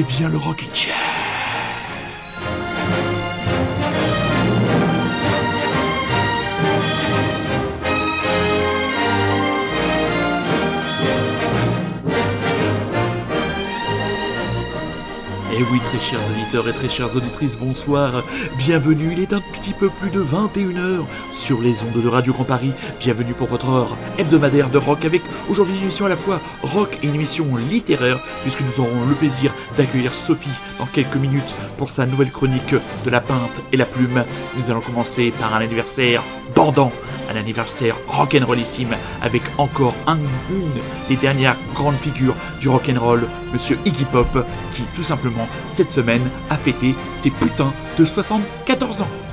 écoutez bien le Rock Chair. Et oui, très chers auditeurs et très chères auditrices, bonsoir. Bienvenue, il est un petit peu plus de 21h sur les ondes de Radio Grand Paris. Bienvenue pour votre heure hebdomadaire de rock avec aujourd'hui une émission à la fois rock et une émission littéraire puisque nous aurons le plaisir d'accueillir Sophie dans quelques minutes pour sa nouvelle chronique de la peinte et la plume. Nous allons commencer par un anniversaire bandant un anniversaire rock'n'rollissime avec encore un, une des dernières grandes figures du rock'n'roll, Monsieur Iggy Pop, qui tout simplement cette semaine a fêté ses putains de 74 ans.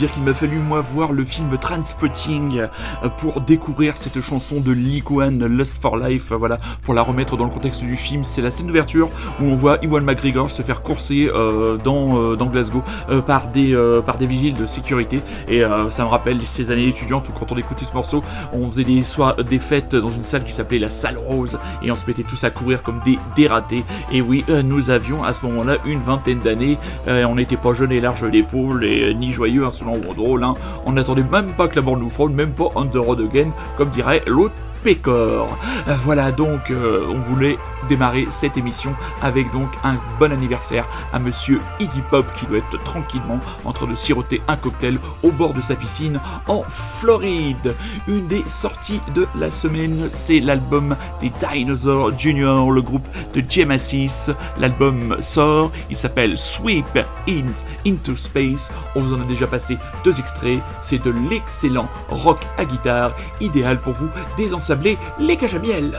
Dire qu'il m'a fallu moi voir le film Transpotting euh, pour découvrir cette chanson de One, Lust for Life, voilà, pour la remettre dans le contexte du film. C'est la scène d'ouverture où on voit Iwan McGregor se faire courser euh, dans, euh, Glasgow par, des, par des vigiles de sécurité et ça me rappelle ces années étudiantes où quand on écoutait ce morceau, on faisait des, soirs, des fêtes dans une salle qui s'appelait la salle rose et on se mettait tous à courir comme des dératés. Et oui, nous avions à ce moment-là une vingtaine d'années, on n'était pas jeunes et larges d'épaule et ni joyeux, hein. On n'attendait même pas que la bande nous frôle, même pas on again, comme dirait l'autre Pécor. Voilà donc, euh, on voulait démarrer cette émission avec donc un bon anniversaire à monsieur Iggy Pop qui doit être tranquillement en train de siroter un cocktail au bord de sa piscine en Floride. Une des sorties de la semaine, c'est l'album des Dinosaurs Junior, le groupe de Genesis. L'album sort, il s'appelle Sweep In Into Space. On vous en a déjà passé deux extraits. C'est de l'excellent rock à guitare, idéal pour vous les à miel.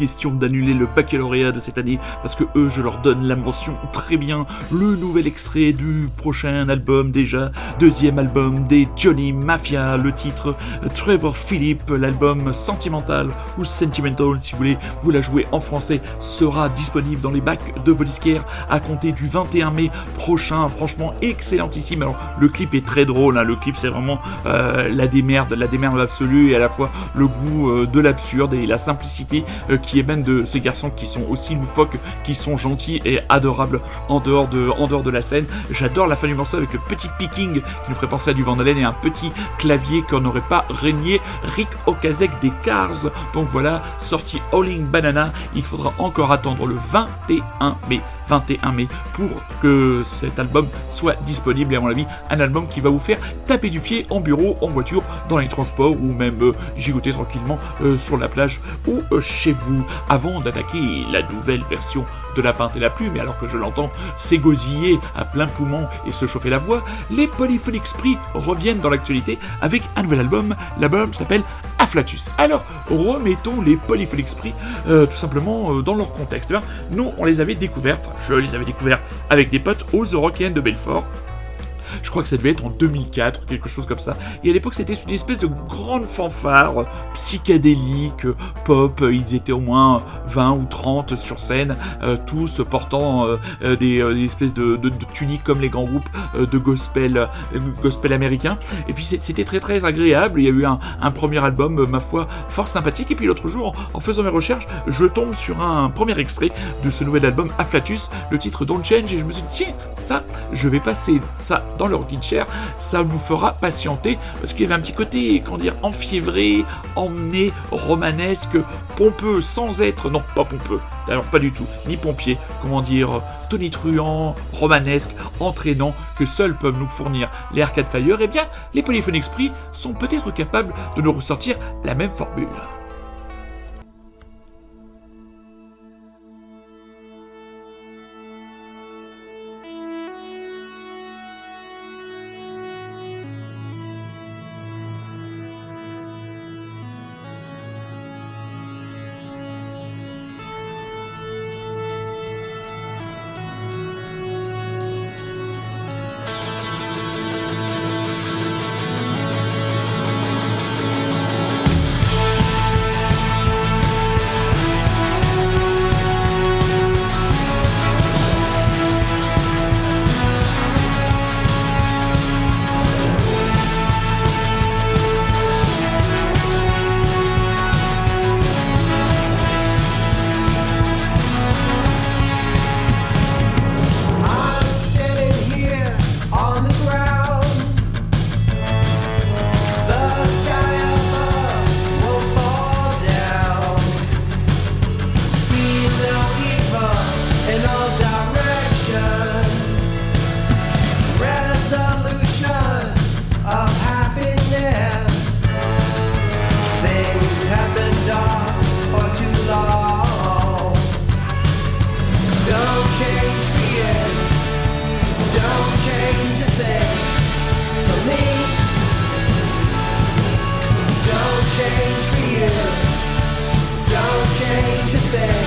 Question d'annuler le baccalauréat de cette année parce que eux, je leur donne la mention très bien. Le nouvel extrait du prochain album déjà, deuxième album des Johnny Mafia, le titre Trevor Philip, l'album Sentimental ou Sentimental si vous voulez vous la jouer en français, sera disponible dans les bacs de vos disquaires à compter du 21 mai prochain. Franchement, excellentissime. Alors, le clip est très drôle, hein. le clip c'est vraiment euh, la démerde, la démerde absolue et à la fois le goût euh, de l'absurde et la simplicité euh, qui émane de ces garçons qui sont aussi loufoques, qui sont gentils et adorables en dehors de, en dehors de la scène. J'adore la fin du morceau avec le petit picking qui nous ferait penser à du Vandalen et un petit clavier qu'on n'aurait pas régné Rick Okazek des Cars. Donc voilà, sorti Howling Banana. Il faudra encore attendre le 21 mai. 21 mai pour que cet album soit disponible et à mon avis un album qui va vous faire taper du pied en bureau, en voiture, dans les transports ou même euh, gigoter tranquillement euh, sur la plage ou euh, chez vous. Avant d'attaquer la nouvelle version de La Pinte et la Plume, et alors que je l'entends s'égosiller à plein poumon et se chauffer la voix, les Polyphonic Spree reviennent dans l'actualité avec un nouvel album. L'album s'appelle Afflatus. Alors, remettons les Polyphonic Spree euh, tout simplement euh, dans leur contexte. Eh nous, on les avait découverts, enfin, je les avais découverts avec des potes aux Eurocaines de Belfort. Je crois que ça devait être en 2004, quelque chose comme ça. Et à l'époque, c'était une espèce de grande fanfare psychédélique, pop. Ils étaient au moins 20 ou 30 sur scène, euh, tous portant euh, euh, des, espèces de, tuniques comme les grands groupes de gospel, gospel américain. Et puis c'était très très agréable. Il y a eu un, premier album, ma foi, fort sympathique. Et puis l'autre jour, en faisant mes recherches, je tombe sur un premier extrait de ce nouvel album, Afflatus, le titre Don't Change. Et je me suis dit, tiens, ça, je vais passer ça dans le Rockin' Chair, ça nous fera patienter parce qu'il y avait un petit côté, comment dire, enfiévré, emmené, romanesque, pompeux, sans être, non, pas pompeux, alors pas du tout, ni pompier, comment dire, tonitruant, romanesque, entraînant, que seuls peuvent nous fournir les Arcade Fire, eh bien, les Polyphone Esprit sont peut-être capables de nous ressortir la même formule. change here. Don't change a thing.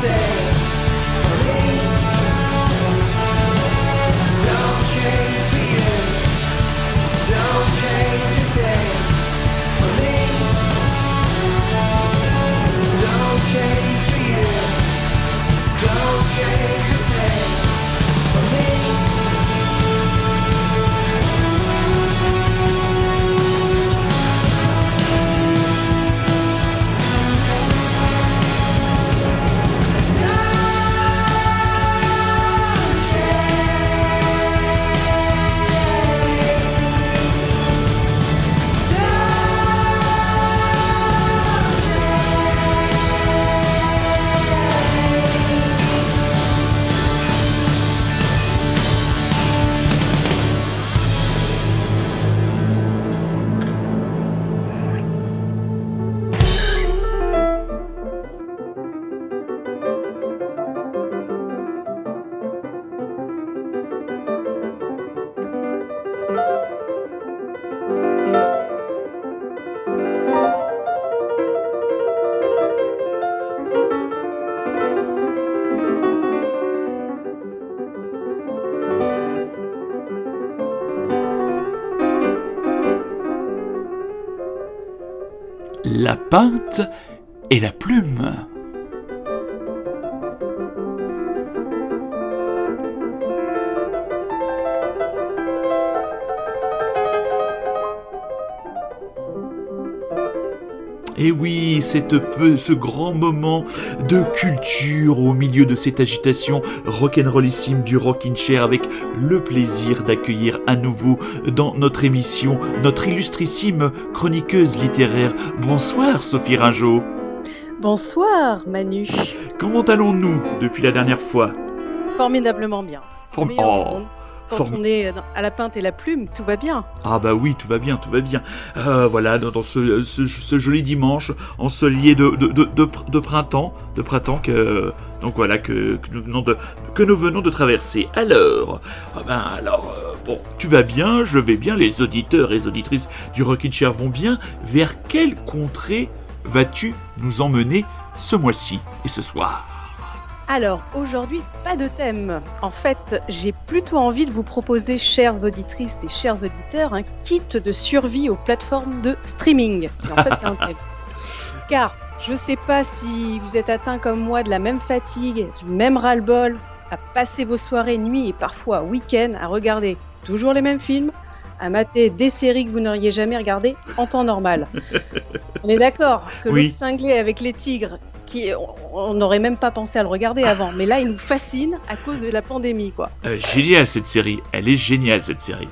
birthday! La pinte et la plume. Et oui, cette peu, ce grand moment de culture au milieu de cette agitation rock'n'rollissime du Rockin' Chair avec le plaisir d'accueillir à nouveau dans notre émission notre illustrissime chroniqueuse littéraire. Bonsoir Sophie Ringeau. Bonsoir Manu. Comment allons-nous depuis la dernière fois? Formidablement bien. Form oh quand on est à la pinte et la plume, tout va bien. Ah bah oui, tout va bien, tout va bien. Euh, voilà, dans, ce, joli dimanche ensoleillé de, de, de, de, printemps, de printemps que donc voilà que, nous venons de que nous venons de traverser. Alors, ah ben alors euh, bon, tu vas bien, je vais bien, les auditeurs et les auditrices du Rockin' Chair vont bien. Vers quelle contrée vas-tu nous emmener ce mois-ci et ce soir? Alors, aujourd'hui, pas de thème. En fait, j'ai plutôt envie de vous proposer, chères auditrices et chers auditeurs, un kit de survie aux plateformes de streaming. en fait, c'est un thème. Car je ne sais pas si vous êtes atteint comme moi de la même fatigue, du même ras-le-bol, à passer vos soirées, nuits et parfois week-ends à regarder toujours les mêmes films, à mater des séries que vous n'auriez jamais regardées en temps normal. On est d'accord que le cinglé avec les tigres on n'aurait même pas pensé à le regarder avant. Mais là, il nous fascine à cause de la pandémie, quoi. Euh, génial cette série. Elle est géniale cette série.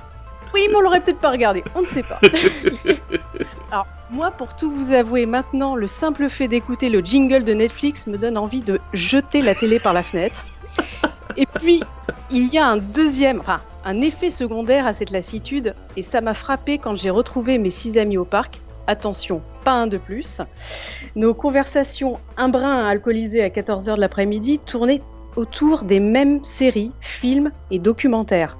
Oui, mais on l'aurait peut-être pas regardé. On ne sait pas. Alors, moi, pour tout vous avouer, maintenant, le simple fait d'écouter le jingle de Netflix me donne envie de jeter la télé par la fenêtre. Et puis, il y a un deuxième, enfin, un effet secondaire à cette lassitude, et ça m'a frappé quand j'ai retrouvé mes six amis au parc attention, pas un de plus. Nos conversations un brin alcoolisées à 14h de l'après-midi tournaient autour des mêmes séries, films et documentaires.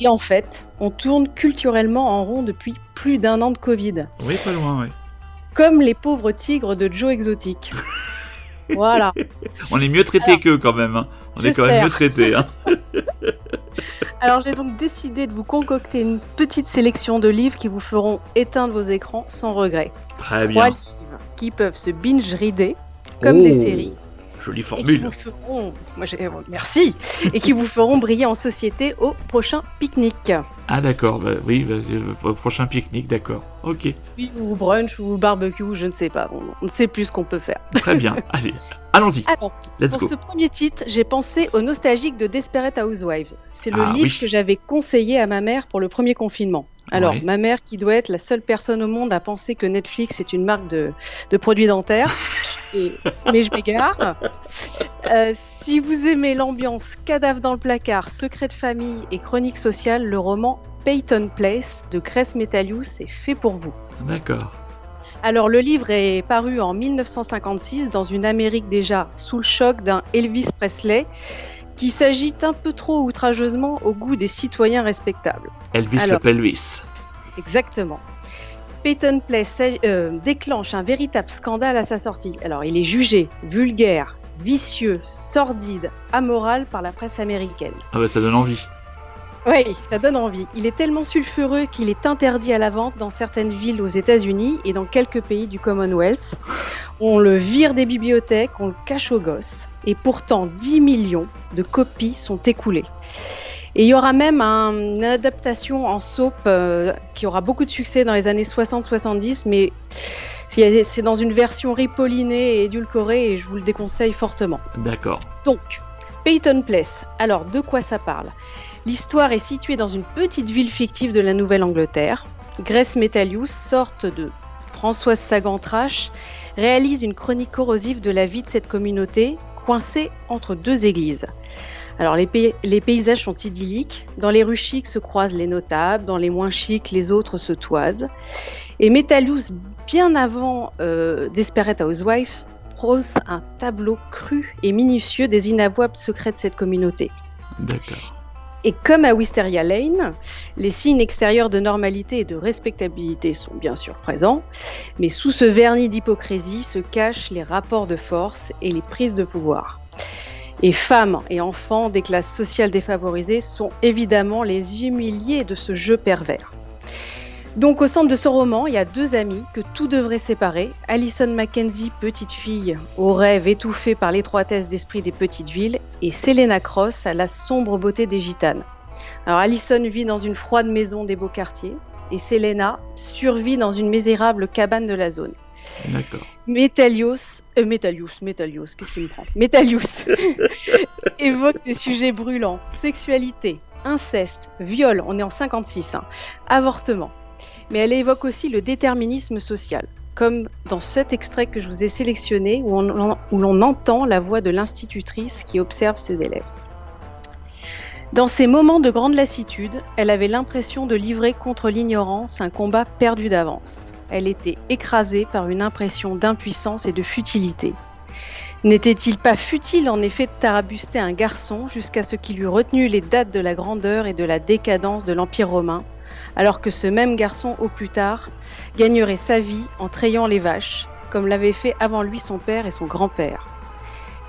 Et en fait, on tourne culturellement en rond depuis plus d'un an de Covid. Oui, pas loin, oui. Comme les pauvres tigres de Joe Exotic. voilà. On est mieux traité qu'eux quand même. Hein. On est quand même mieux traité. Hein. Alors j'ai donc décidé de vous concocter une petite sélection de livres qui vous feront éteindre vos écrans sans regret. Très bien. Trois livres qui peuvent se binge-reader comme des oh, séries. Jolie formule. Et qui vous feront... Merci. et qui vous feront briller en société au prochain pique-nique. Ah d'accord, bah, oui, bah, au prochain pique-nique, d'accord. Ok. Oui, ou brunch ou barbecue, je ne sais pas. On ne sait plus ce qu'on peut faire. Très bien. Allez, Allons-y. pour ce premier titre, j'ai pensé au nostalgique de Desperate Housewives. C'est le ah livre que j'avais conseillé à ma mère pour le premier confinement. Alors, ma mère, qui doit être la seule personne au monde à penser que Netflix est une marque de, produits dentaires, mais je m'égare. Euh, si vous aimez l'ambiance cadavre dans le placard, secret de famille et chronique sociale, le roman Peyton Place de Cress Metalius est fait pour vous. D'accord. Alors le livre est paru en 1956 dans une Amérique déjà sous le choc d'un Elvis Presley qui s'agite un peu trop outrageusement au goût des citoyens respectables. Elvis le Pelvis. Exactement. Peyton Place euh, déclenche un véritable scandale à sa sortie. Alors il est jugé vulgaire, vicieux, sordide, amoral par la presse américaine. Ah bah ça donne envie. Oui, ça donne envie. Il est tellement sulfureux qu'il est interdit à la vente dans certaines villes aux États-Unis et dans quelques pays du Commonwealth. On le vire des bibliothèques, on le cache aux gosses. Et pourtant, 10 millions de copies sont écoulées. Et il y aura même une adaptation en soap euh, qui aura beaucoup de succès dans les années 60-70, mais c'est dans une version ripollinée et édulcorée et je vous le déconseille fortement. D'accord. Donc, Peyton Place. Alors, de quoi ça parle? L'histoire est située dans une petite ville fictive de la Nouvelle-Angleterre. Grace Metalius, sorte de Françoise Sagan-Trash, réalise une chronique corrosive de la vie de cette communauté, coincée entre deux églises. Alors les, paysages sont idylliques, dans les rues chics se croisent les notables, dans les moins chics les autres se toisent. Et Metalius, bien avant euh, Desperate Housewife, prose un tableau cru et minutieux des inavouables secrets de cette communauté. D'accord. Et comme à Wisteria Lane, les signes extérieurs de normalité et de respectabilité sont bien sûr présents, mais sous ce vernis d'hypocrisie se cachent les rapports de force et les prises de pouvoir. Et femmes et enfants des classes sociales défavorisées sont évidemment les humiliés de ce jeu pervers. Donc au centre de ce roman, il y a deux amis que tout devrait séparer. Alison Mackenzie, petite fille, au rêve étouffé par l'étroitesse d'esprit des petites villes, et Selena Cross à la sombre beauté des gitanes. Alors Alison vit dans une froide maison des beaux quartiers, et Selena survit dans une misérable cabane de la zone. D'accord. Metalios, euh, Metalius, Metalius, qu'est-ce qu'il me prend? Metalius évoque des sujets brûlants, sexualité, inceste, viol, on est en 56, hein, avortement. Mais elle évoque aussi le déterminisme social, comme dans cet extrait que je vous ai sélectionné où on- où l'on entend la voix de l'institutrice qui observe ses élèves. Dans ces moments de grande lassitude, elle avait l'impression de livrer contre l'ignorance un combat perdu d'avance. Elle était écrasée par une impression d'impuissance et de futilité. N'était-il pas futile en effet de tarabuster un garçon jusqu'à ce qu'il eût retenu les dates de la grandeur et de la décadence de l'Empire romain, alors que ce même garçon, au plus tard, gagnerait sa vie en trayant les vaches, comme l'avaient fait avant lui son père et son grand-père.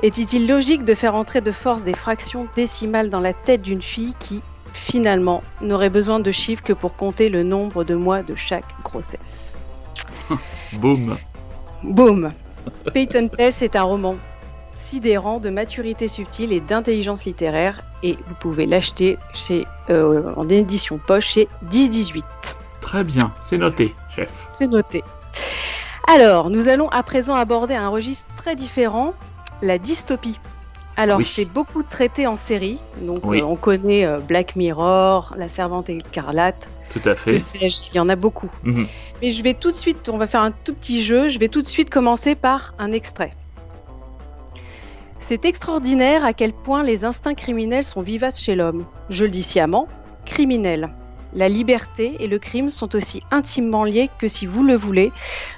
Était-il logique de faire entrer de force des fractions décimales dans la tête d'une fille qui, finalement, n'aurait besoin de chiffres que pour compter le nombre de mois de chaque grossesse? Boum. Boum. Peyton Place est un roman sidérant de maturité subtile et d'intelligence littéraire et vous pouvez l'acheter chez euh, en édition poche chez 10-18. Très bien, c'est noté, chef. C'est noté. Alors, nous allons à présent aborder un registre très différent, la dystopie. Alors, Oui. c'est beaucoup traité en série. Donc, Oui. euh, on connaît euh, Black Mirror, La Servante écarlate, Tout à fait. il y en a beaucoup. Mhm. Mais je vais tout de suite, on va faire un tout petit jeu. Je vais tout de suite commencer par un extrait. C'est extraordinaire à quel point les instincts criminels sont vivaces chez l'homme. Je le dis sciemment, criminel. La liberté et le crime sont aussi intimement liés que, si vous le voulez,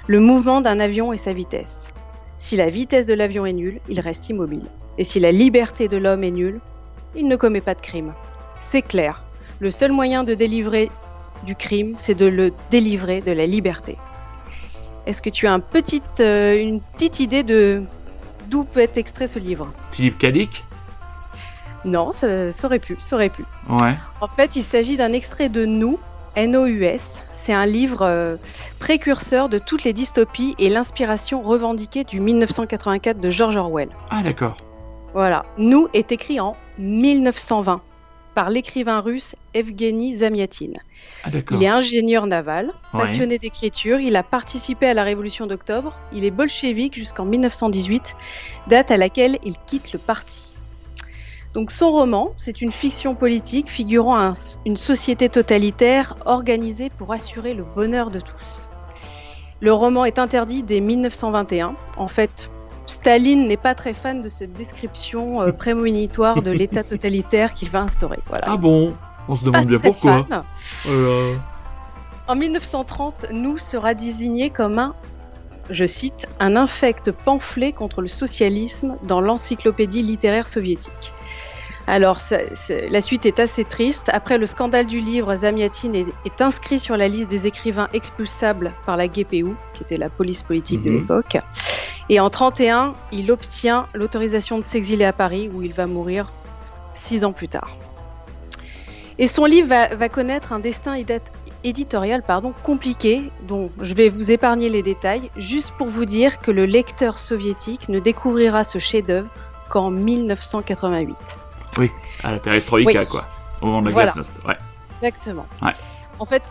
le mouvement d'un avion et sa vitesse. Si la vitesse de l'avion est nulle, il reste immobile. Et si la liberté de l'homme est nulle, il ne commet pas de crime. C'est clair. Le seul moyen de délivrer du crime, c'est de le délivrer de la liberté. Est-ce que tu as euh, une petite idée de d'où peut être extrait ce livre Philippe Cadic? Non, ça, ça aurait pu, ça aurait pu. Ouais. En fait, il s'agit d'un extrait de Nous, N-O-U-S. C'est un livre euh, précurseur de toutes les dystopies et l'inspiration revendiquée du 1984 de George Orwell. Ah, d'accord. Voilà. Nous est écrit en 1920 par l'écrivain russe Evgeny Zamyatin. Ah. Il est ingénieur naval, Ouais. passionné d'écriture, il a participé à la Révolution d'octobre, il est bolchevique jusqu'en 1918, date à laquelle il quitte le parti. Donc son roman, c'est une fiction politique figurant un- une société totalitaire organisée pour assurer le bonheur de tous. Le roman est interdit dès 1921. En fait, Staline n'est pas très fan de cette description euh, prémonitoire de l'État totalitaire qu'il va instaurer. Voilà. Ah bon On se Pas demande bien pourquoi. Euh, En 1930, nous sera désigné comme un, je cite, un infect pamphlet contre le socialisme dans l'encyclopédie littéraire soviétique. Alors, ça- la suite est assez triste. Après le scandale du livre, Zamyatin est, est inscrit sur la liste des écrivains expulsables par la GPU, qui était la police politique de Mhm. l'époque. Et en 31, il obtient l'autorisation de s'exiler à Paris, où il va mourir six ans plus tard. Et son livre va, va connaître un destin éditorial pardon, compliqué, dont je vais vous épargner les détails, juste pour vous dire que le lecteur soviétique ne découvrira ce chef-d'œuvre qu'en 1988. à la perestroïka, Oui. quoi. Au moment de la Voilà. Ouais. Exactement. Ouais. En fait,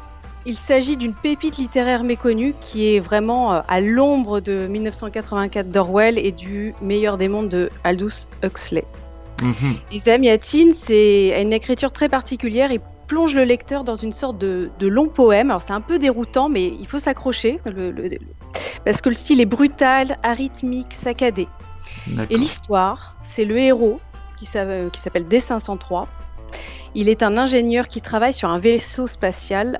il s'agit d'une pépite littéraire méconnue qui est vraiment euh, à l'ombre de 1984 d'Orwell et du meilleur des mondes de Aldous Huxley. Mhm. Et Zamyatin, c'est a une écriture très particulière. Il plonge le lecteur dans une sorte de, de long poème. Alors c'est un peu déroutant, mais il faut s'accrocher le- le- le- parce que le style est brutal, arythmique, saccadé. Et l'histoire, c'est le héros qui s'appelle D503. Il est un ingénieur qui travaille sur un vaisseau spatial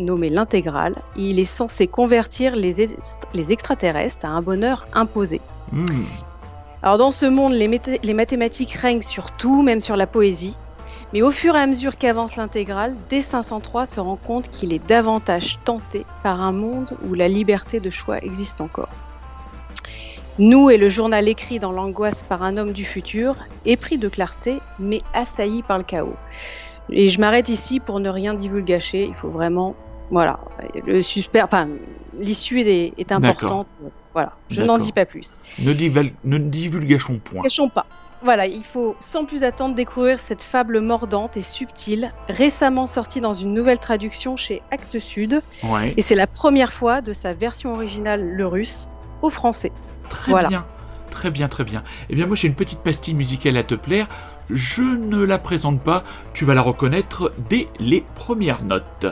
nommé l'Intégral. Il est censé convertir les, est- les extraterrestres à un bonheur imposé. Mhm. Alors dans ce monde, les mathématiques règnent sur tout, même sur la poésie. Mais au fur et à mesure qu'avance l'intégrale, D503 se rend compte qu'il est davantage tenté par un monde où la liberté de choix existe encore. Nous est le journal écrit dans l'angoisse par un homme du futur, épris de clarté, mais assailli par le chaos. Et je m'arrête ici pour ne rien divulgacher, il faut vraiment Voilà, le suspect, enfin, l'issue est, est importante. Voilà, je n'en dis pas plus. Ne, dival... ne divulgachons point. Pas. Voilà, il faut sans plus attendre découvrir cette fable mordante et subtile, récemment sortie dans une nouvelle traduction chez Actes Sud. Ouais. Et c'est la première fois de sa version originale, le russe, au français. Très Voilà. bien. Très bien, très bien. Eh bien, moi, j'ai une petite pastille musicale à te plaire. Je ne la présente pas. Tu vas la reconnaître dès les premières notes.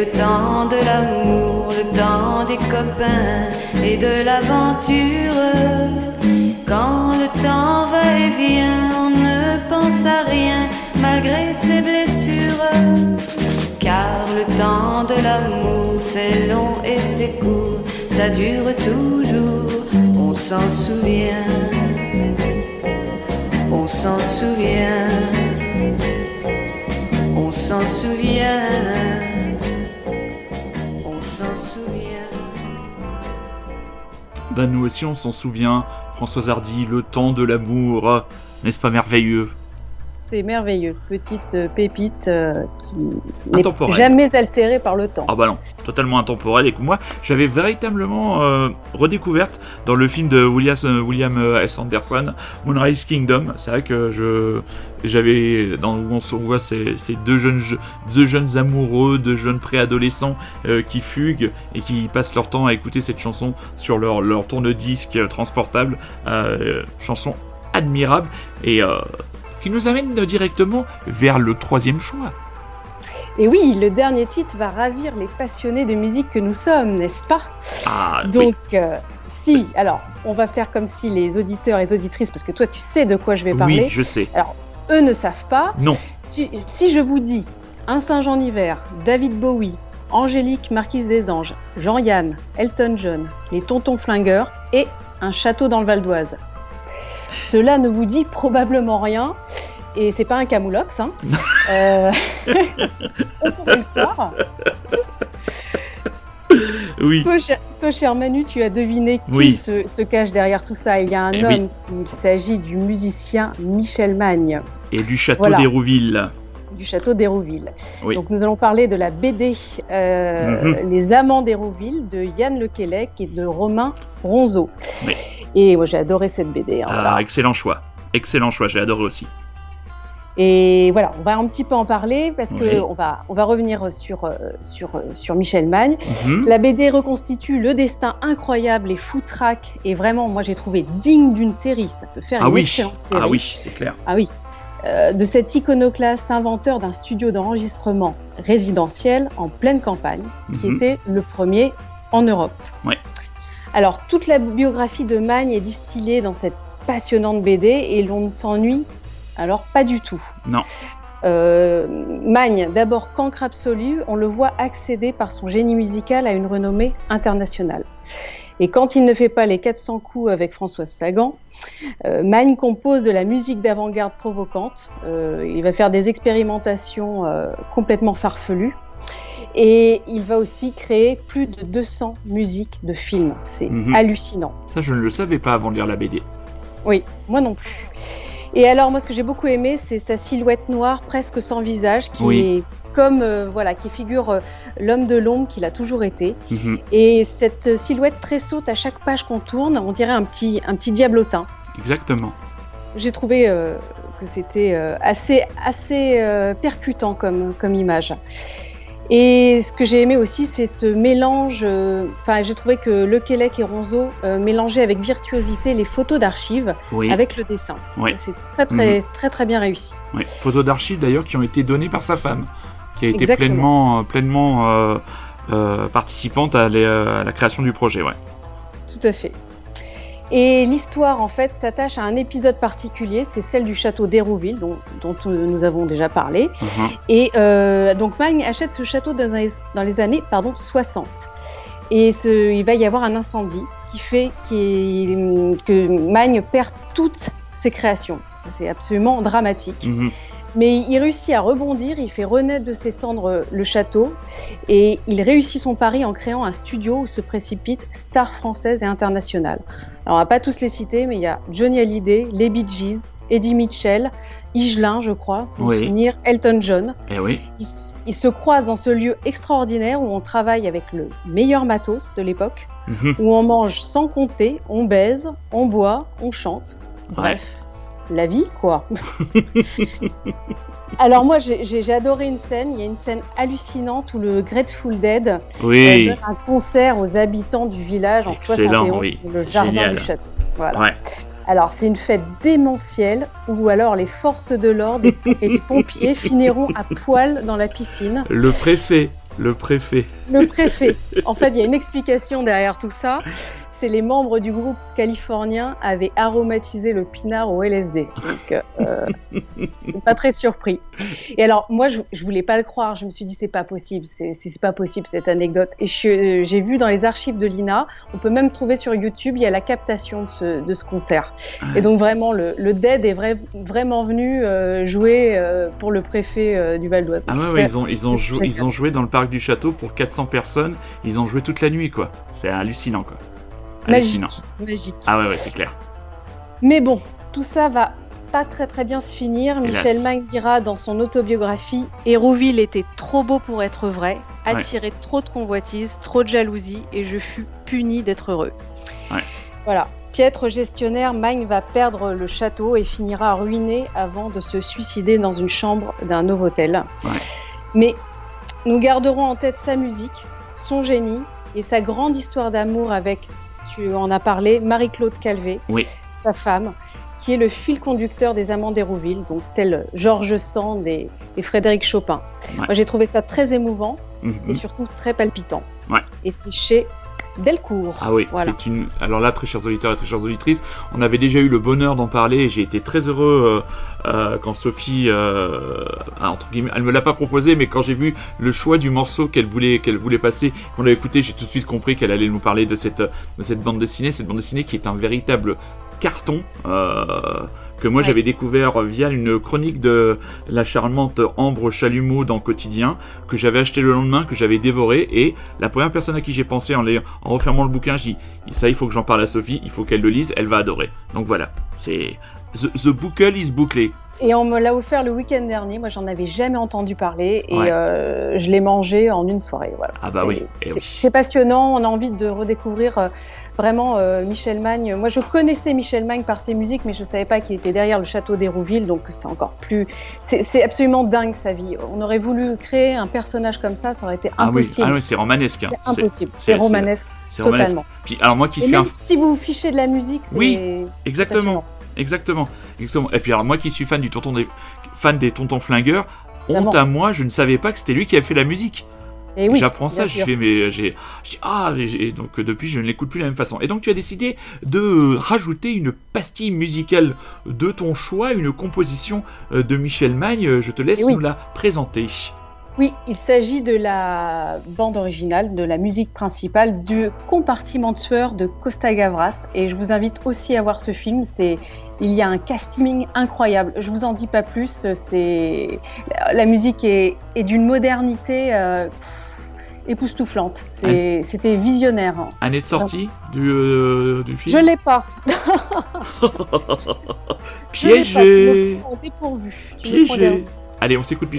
Le temps de l'amour, le temps des copains et de l'aventure. Quand le temps va et vient, on ne pense à rien malgré ses blessures. Car le temps de l'amour, c'est long et c'est court, ça dure toujours, on s'en souvient. On s'en souvient. On s'en souvient. Bah, nous aussi, on s'en souvient. Françoise Hardy, le temps de l'amour. N'est-ce pas merveilleux? C'est merveilleux, petite euh, pépite euh, qui n'est Intemporelle. jamais altérée par le temps. Ah bah non, totalement intemporel et que moi j'avais véritablement euh, redécouverte dans le film de William, William S. Anderson, Moonrise Kingdom. C'est vrai que je j'avais dans où on voit ces, ces deux jeunes deux jeunes amoureux, deux jeunes préadolescents euh, qui fuguent et qui passent leur temps à écouter cette chanson sur leur leur tourne-disque transportable, chanson admirable et euh, qui nous amène directement vers le troisième choix. Et oui, le dernier titre va ravir les passionnés de musique que nous sommes, n'est-ce pas Ah, oui. Donc, euh, si, alors, on va faire comme si les auditeurs et les auditrices, parce que toi, tu sais de quoi je vais parler, oui, je sais. eux ne savent pas. Non. Si, si je vous dis Un Saint-Jean hiver, David Bowie, Angélique Marquise des Anges, Jean-Yann, Elton John, les Tontons Flingueurs et Un Château dans le Val d'Oise, cela ne vous dit probablement rien. Et c'est pas un camoulox, hein. Euh, on pourrait le croire. Oui. Toi, cher, toi, cher Manu, tu as deviné qui Oui. se, se cache derrière tout ça. Il y a un Eh homme, il s'agit du musicien Michel Magne, Et du château Voilà. d'Hérouville. Du château d'Hérouville. Oui. Donc nous allons parler de la BD euh, Mhm. Les Amants d'Hérouville de Yann Lequelec et de Romain Ronzeau. Oui. Et moi j'ai adoré cette BD. hein, Ah, voilà. excellent choix. Excellent choix, j'ai adoré aussi. Et voilà, on va un petit peu en parler parce que Oui. on va, on va revenir sur, euh, sur, euh, sur Michel Magne. Mhm. La BD reconstitue le destin incroyable et foutraque et vraiment, moi j'ai trouvé digne d'une série. Ça peut faire Ah une oui, excellente série. ah oui, c'est clair. Ah oui. Euh, de cet iconoclaste inventeur d'un studio d'enregistrement résidentiel en pleine campagne, qui Mhm. était le premier en Europe. Ouais. Alors, toute la biographie de Magne est distillée dans cette passionnante BD et l'on ne s'ennuie alors pas du tout. Non. Euh, Magne, d'abord cancre absolu, on le voit accéder par son génie musical à une renommée internationale. Et quand il ne fait pas les 400 coups avec Françoise Sagan, euh, Magne compose de la musique d'avant-garde provocante. Euh, il va faire des expérimentations euh, complètement farfelues. Et il va aussi créer plus de 200 musiques de films. C'est Mhm. hallucinant. Ça, je ne le savais pas avant de lire la BD. Oui, moi non plus. Et alors, moi, ce que j'ai beaucoup aimé, c'est sa silhouette noire, presque sans visage, qui Oui. est comme, euh, voilà, qui figure euh, l'homme de l'ombre qu'il a toujours été. Mhm. Et cette silhouette très saute à chaque page qu'on tourne, on dirait un petit, un petit diablotin. Exactement. J'ai trouvé euh, que c'était assez, assez percutant comme, comme image. Et ce que j'ai aimé aussi, c'est ce mélange. Enfin, j'ai trouvé que Le Quélec et Ronzo mélangeaient avec virtuosité les photos d'archives Oui. avec le dessin. Ouais. C'est très, très, très, très bien réussi. Photos d'archives d'ailleurs qui ont été données par sa femme, qui a été Exactement. pleinement, euh, pleinement euh, euh, participante à, les- à la création du projet. Ouais. Tout à fait. Et l'histoire, en fait, s'attache à un épisode particulier, c'est celle du château d'Hérouville, dont, dont nous avons déjà parlé. Mhm. Et euh, donc Magne achète ce château dans, les- dans les années pardon, 60. Et ce- il va y avoir un incendie qui fait que Magne perd toutes ses créations. C'est absolument dramatique. Mhm. Mais il réussit à rebondir, il fait renaître de ses cendres le château et il réussit son pari en créant un studio où se précipitent stars françaises et internationales. Alors on va pas tous les citer, mais il y a Johnny Hallyday, les Bee Gees, Eddie Mitchell, Higelin, je crois, pour Oui. finir, Elton John. Eh oui. Ils se croisent dans ce lieu extraordinaire où on travaille avec le meilleur matos de l'époque, Mhm. où on mange sans compter, on baise, on boit, on chante. Bref, la vie, quoi. Alors moi, j'ai- adoré une scène. Il y a une scène hallucinante où le Grateful Dead euh, Oui. donne un concert aux habitants du village en Excellent, 71, oui. le jardin Génial. du château. Voilà. Ouais. Alors c'est une fête démentielle où alors les forces de l'ordre et les pompiers finiront à poil dans la piscine. Le préfet. Le préfet. Le préfet. En fait, il y a une explication derrière tout ça. C'est les membres du groupe californien avaient aromatisé le pinard au LSD. Donc, euh, pas très surpris. Et alors, moi, je, je voulais pas le croire. Je me suis dit, c'est pas possible. C'est pas possible cette anecdote. Et je- j'ai vu dans les archives de l'INA, on peut même trouver sur YouTube, il y a la captation de ce, de ce concert. Et donc, vraiment, le, le Dead est vrai- vraiment venu euh, jouer euh, pour le préfet euh, du Val d'Oise. Ah ouais, ouais, ont, ont ils ont joué dans le parc du château pour 400 personnes. Ils ont joué toute la nuit, quoi. C'est hallucinant, quoi. Hallucinant. Magique, magique. Ah ouais, ouais, c'est clair. Mais bon, tout ça va pas très très bien se finir. Hélas. Michel Mang dira dans son autobiographie Hérouville était trop beau pour être vrai, attirait trop de convoitises, trop de jalousie et je fus puni d'être heureux. Ouais. Voilà. Piètre gestionnaire, Magne va perdre le château et finira ruiné avant de se suicider dans une chambre d'un. Ouais. Mais nous garderons en tête sa musique, son génie et sa grande histoire d'amour avec, tu en as parlé, Marie-Claude Calvé, Oui. sa femme, qui est le fil conducteur des Amants d'Hérouville, donc tel Georges Sand et, et Frédéric Chopin. Ouais. Moi, j'ai trouvé ça très émouvant Mhm. et surtout très palpitant. Ouais. Et c'est chez Delcourt. Ah oui, Voilà. c'est une. Alors là, très chers auditeurs et très chères auditrices, on avait déjà eu le bonheur d'en parler et j'ai été très heureux euh, euh, quand Sophie, euh, entre guillemets, elle me l'a pas proposé, mais quand j'ai vu le choix du morceau qu'elle voulait, qu'elle voulait passer, qu'on a écouté, j'ai tout de suite compris qu'elle allait nous parler de cette, de cette bande dessinée, cette bande dessinée qui est un véritable carton. euh, que moi Ouais. j'avais découvert via une chronique de la charmante Ambre Chalumeau dans Quotidien, que j'avais acheté le lendemain, que j'avais dévoré, et la première personne à qui j'ai pensé en, refermant le bouquin, j'ai dit ça il faut que j'en parle à Sophie, il faut qu'elle le lise, elle va adorer. Donc voilà, c'est The, the is bouclé. Et on me l'a offert le week-end dernier. Moi, j'en avais jamais entendu parler et Ouais. euh, je l'ai mangé en une soirée. Voilà. Ah bah oui, eh c'est oui. c'est passionnant. On a envie de redécouvrir euh, vraiment euh, Michel Magne. Moi, je connaissais Michel Magne par ses musiques, mais je savais pas qu'il était derrière le château d'Hérouville. Donc, c'est encore plus. C'est absolument dingue sa vie. On aurait voulu créer un personnage comme ça, ça aurait été Ah oui, impossible. ah oui c'est romanesque. hein. C'est impossible. c'est- romanesque C'est romanesque. totalement. Puis alors moi qui Et suis même un si vous fichez de la musique, c'est Oui, exactement. Exactement, exactement. Et puis alors moi qui suis fan du tonton des fan des tontons flingueurs, honte à moi, je ne savais pas que c'était lui qui avait fait la musique. Et oui, J'apprends ça, je fais mais j'ai ah et donc depuis je ne l'écoute plus de la même façon. Et donc tu as décidé de rajouter une pastille musicale de ton choix, une composition euh, de Michel Magne. Je te laisse oui. nous la présenter. Oui, il s'agit de la bande originale, de la musique principale du compartiment de sueur de Costa Gavras. Et je vous invite aussi à voir ce film. C'est, il y a un casting incroyable. Je vous en dis pas plus. C'est, la musique est, est d'une modernité euh, pff, époustouflante. C'était visionnaire. hein. Année de sortie du, euh, du Je film. l'ai pas. Je l'ai pas, tu Piégé, me prends au dépourvu. Tu me prends piégé. des- Allez, on s'écoute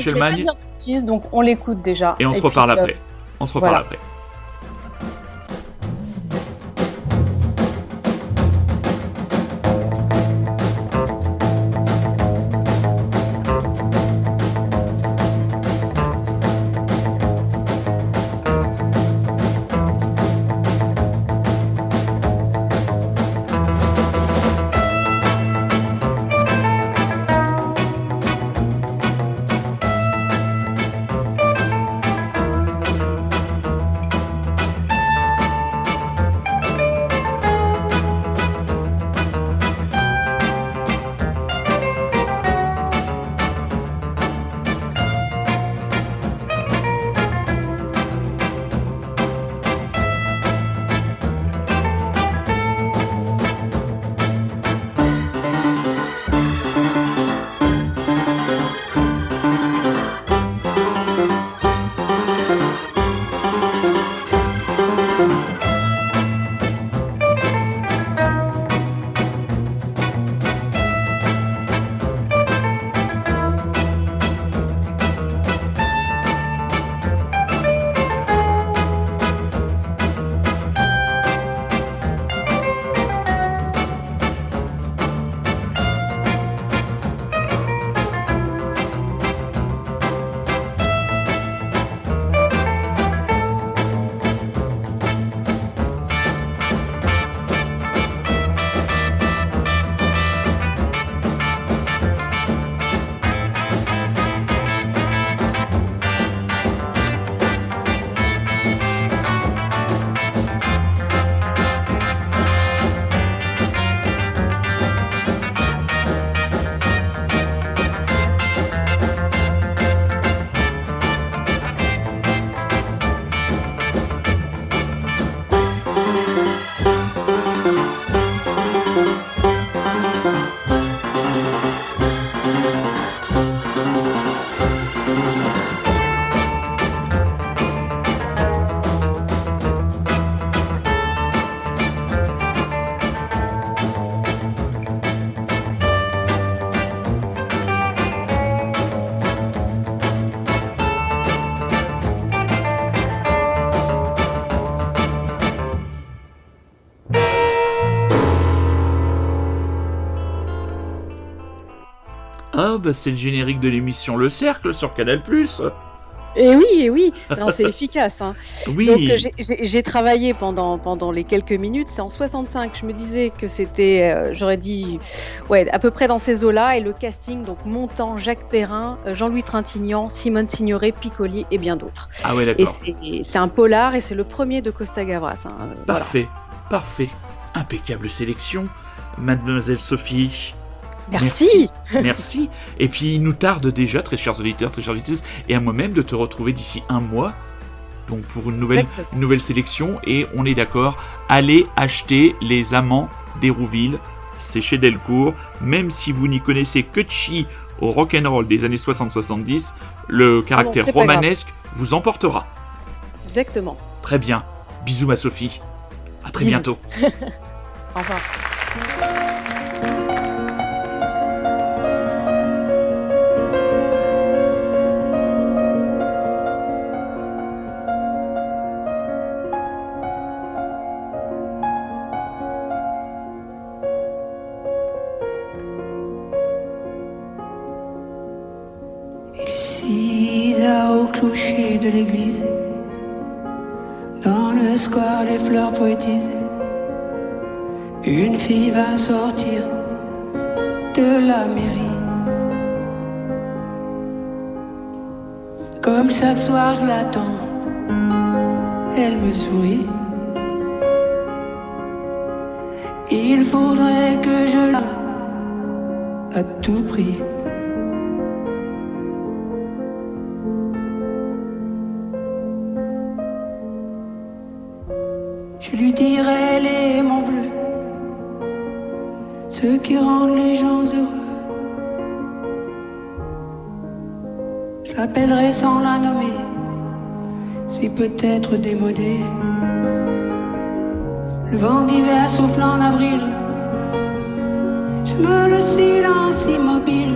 bêtises, donc on l'écoute déjà. et on se reparle euh, après. On se reparle voilà. après. Bah c'est le générique de l'émission Le Cercle sur Canal+. Et oui, et oui, c'est efficace. hein. Oui. Donc euh, j'ai- travaillé pendant, pendant les quelques minutes. C'est en 65. Je me disais que c'était, euh, j'aurais dit, ouais, à peu près dans ces eaux-là. Et le casting, donc Montand, Jacques Perrin, euh, Jean-Louis Trintignant, Simone Signoret, Piccoli et bien d'autres. Ah ouais Et d'accord. c'est c'est un polar et c'est le premier de Costa Gavras. hein, voilà. Parfait, parfait. Impeccable sélection. Mademoiselle Sophie. Merci. Merci. Et puis il nous tarde déjà, très chers auditeurs, très chers auditrices, et à moi-même de te retrouver d'ici un mois. Donc pour une nouvelle, une nouvelle sélection. Et on est d'accord, allez acheter Les Amants d'Hérouville. C'est chez Delcourt. Même si vous n'y connaissez que chi au rock'n'roll des années 60-70, le caractère romanesque vous emportera. Exactement. Très bien. Bisous ma Sophie. À très Bisous. bientôt. Au revoir. Chaque soir, je l'attends elle me sourit. Il faudrait que je la à tout prix. Peut-être démodé. Le vent d'hiver souffle en avril, je me le silence immobile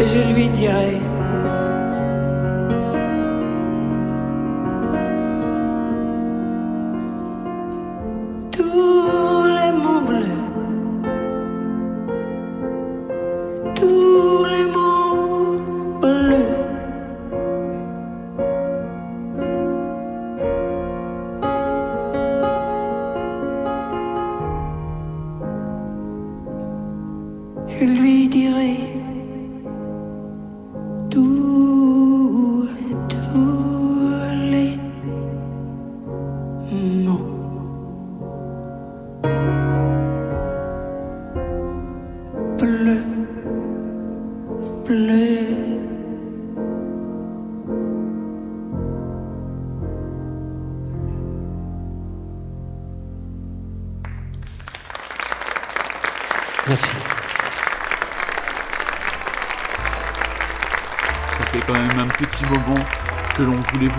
Et je lui dirai.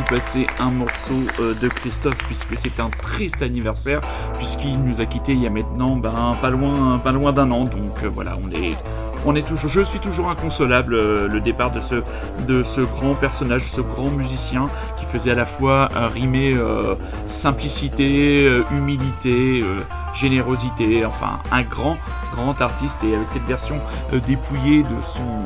Passer un morceau euh, de Christophe puisque c'est un triste anniversaire puisqu'il nous a quitté il y a maintenant ben, pas loin pas loin d'un an. Donc euh, voilà on est on est toujours je suis toujours inconsolable euh, le départ de ce de ce grand personnage ce grand musicien qui faisait à la fois rimer simplicité humilité générosité enfin un grand grand artiste. Et avec cette version dépouillée de son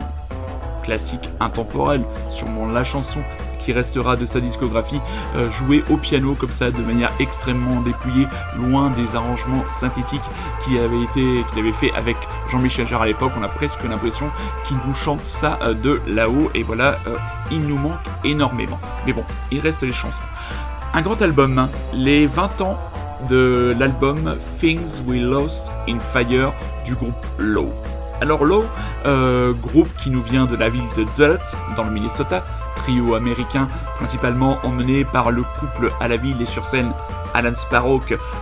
classique intemporel, sûrement la chanson qui restera de sa discographie, euh, joué au piano comme ça de manière extrêmement dépouillée, loin des arrangements synthétiques qu'il avait été, avait fait avec Jean-Michel Jarre à l'époque. On a presque l'impression qu'il nous chante ça euh, de là-haut et voilà, euh, il nous manque énormément. Mais bon, il reste les chansons. Un grand album, hein. les 20 ans de l'album Things We Lost in Fire du groupe Low. Alors Low, groupe qui nous vient de la ville de Duluth, dans le Minnesota, trio américain principalement emmené par le couple à la ville et sur scène Alan Sparrow,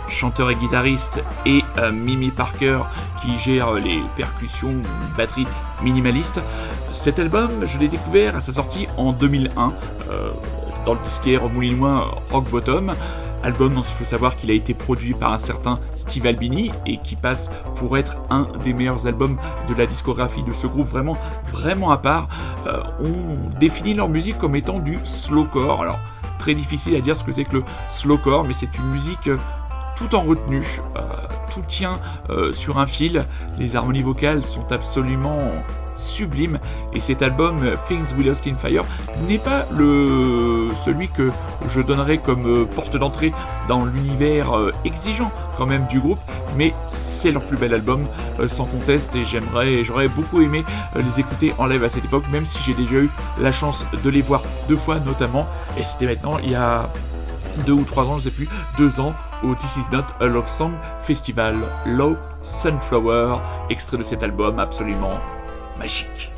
chanteur et guitariste, et euh, Mimi Parker qui gère les percussions, batterie minimaliste. Cet album, je l'ai découvert à sa sortie en 2001 euh, dans le disquaire moulinois Rock Bottom. Album dont il faut savoir qu'il a été produit par un certain Steve Albini et qui passe pour être un des meilleurs albums de la discographie de ce groupe, vraiment, vraiment à part. Euh, on définit leur musique comme étant du slowcore. Alors, très difficile à dire ce que c'est que le slowcore, mais c'est une musique euh, tout en retenue. Euh, tout tient sur un fil. Les harmonies vocales sont absolument sublime. Et cet album Things We Lost in Fire n'est pas le celui que je donnerais comme euh, porte d'entrée dans l'univers euh, exigeant quand même du groupe mais c'est leur plus bel album euh, sans conteste et j'aimerais j'aurais beaucoup aimé les écouter en live à cette époque même si j'ai déjà eu la chance de les voir deux fois notamment et c'était maintenant il y a deux ou trois ans je sais plus deux ans au This Is Not a Love Song Festival. Low Sunflower extrait de cet album absolument magique.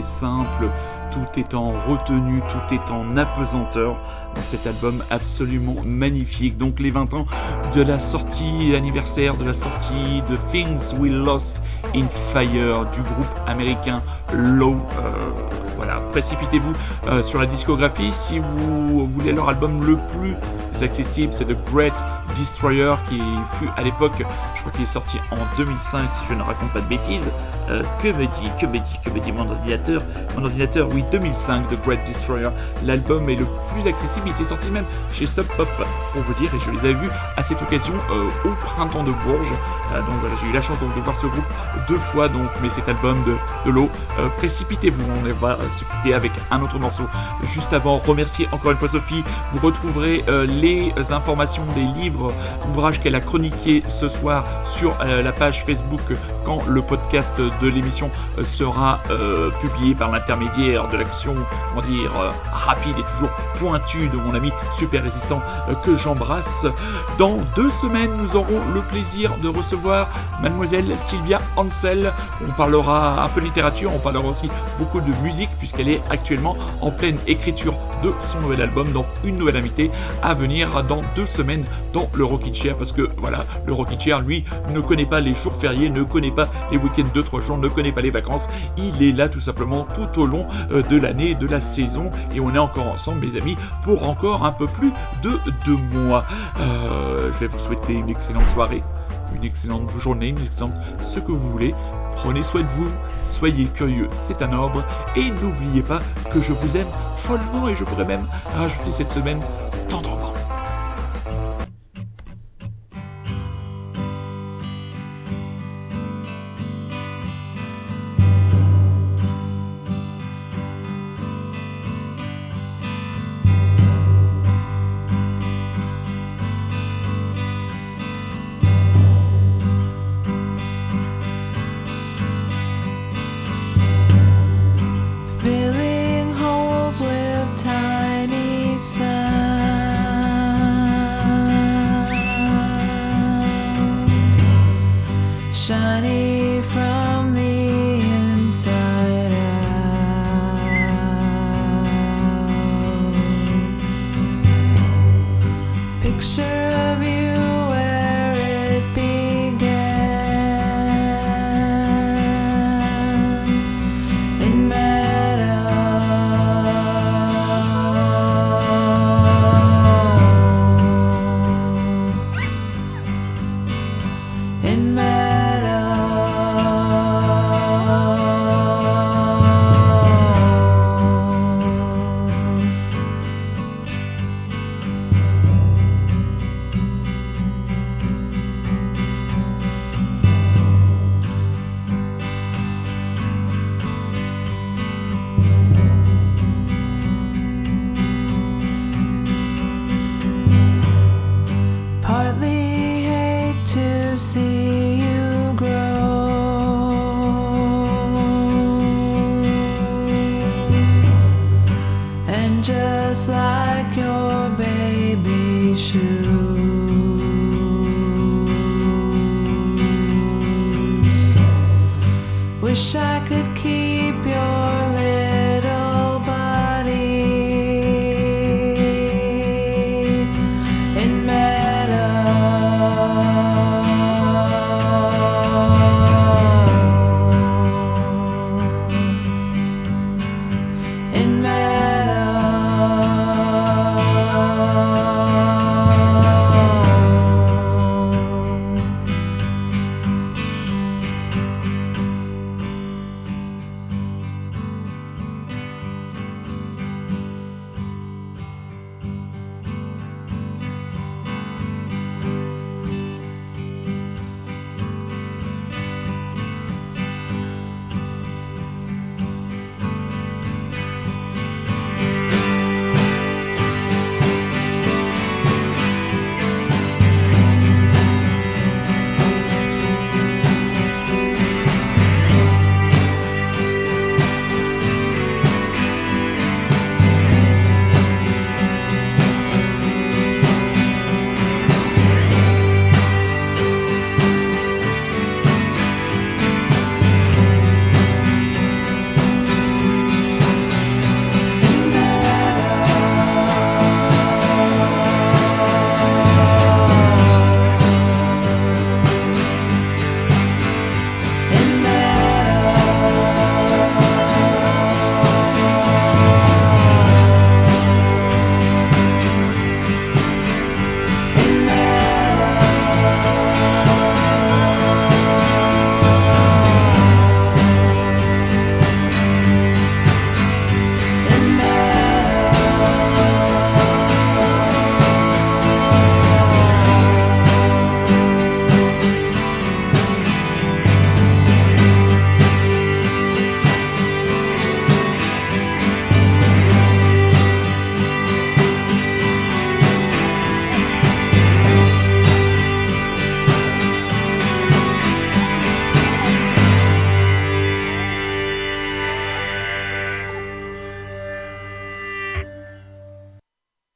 Simple, tout est en retenue, tout est en apesanteur dans cet album absolument magnifique. Donc les 20 ans de la sortie, l'anniversaire de la sortie de Things We Lost in Fire du groupe américain Low. Euh, voilà, précipitez-vous euh, sur la discographie si vous voulez leur album le plus accessible, c'est The Great Destroyer qui fut à l'époque, je crois qu'il est sorti en 2005 si je ne raconte pas de bêtises. Euh, que me dit, que me dit, que me dit mon ordinateur Mon ordinateur, oui, 2005, The Great Destroyer. L'album est le plus accessible, il était sorti même chez Sub Pop, pour vous dire, et je les avais vus à cette occasion euh, au printemps de Bourges. Euh, donc voilà, j'ai eu la chance de voir ce groupe deux fois, donc, mais cet album de, de l'eau, précipitez-vous, on va se quitter avec un autre morceau. Juste avant, remercier encore une fois Sophie, vous retrouverez les informations des livres, ouvrages qu'elle a chroniqués ce soir sur la page Facebook quand le podcast de l'émission euh, sera euh, publié par l'intermédiaire de l'action, comment dire, euh, rapide et toujours pointue de mon ami super résistant que j'embrasse. Dans deux semaines, nous aurons le plaisir de recevoir mademoiselle Sylvia Ansel. On parlera un peu de littérature, on parlera aussi beaucoup de musique puisqu'elle est actuellement en pleine écriture de son nouvel album, donc une nouvelle invitée à venir dans deux semaines dans le Rockin' Chair parce que voilà, le Rockin' Chair lui ne connaît pas les jours fériés, ne connaît pas les week-ends de trois jours, ne connaît pas les vacances, il est là tout simplement tout au long euh, de l'année, de la saison et on est encore ensemble mes amis pour encore un peu plus de deux mois. Euh, je vais vous souhaiter une excellente soirée une excellente journée, une excellente ce que vous voulez. Prenez soin de vous, soyez curieux, c'est un ordre, et n'oubliez pas que je vous aime follement et je pourrais même rajouter cette semaine tendrement.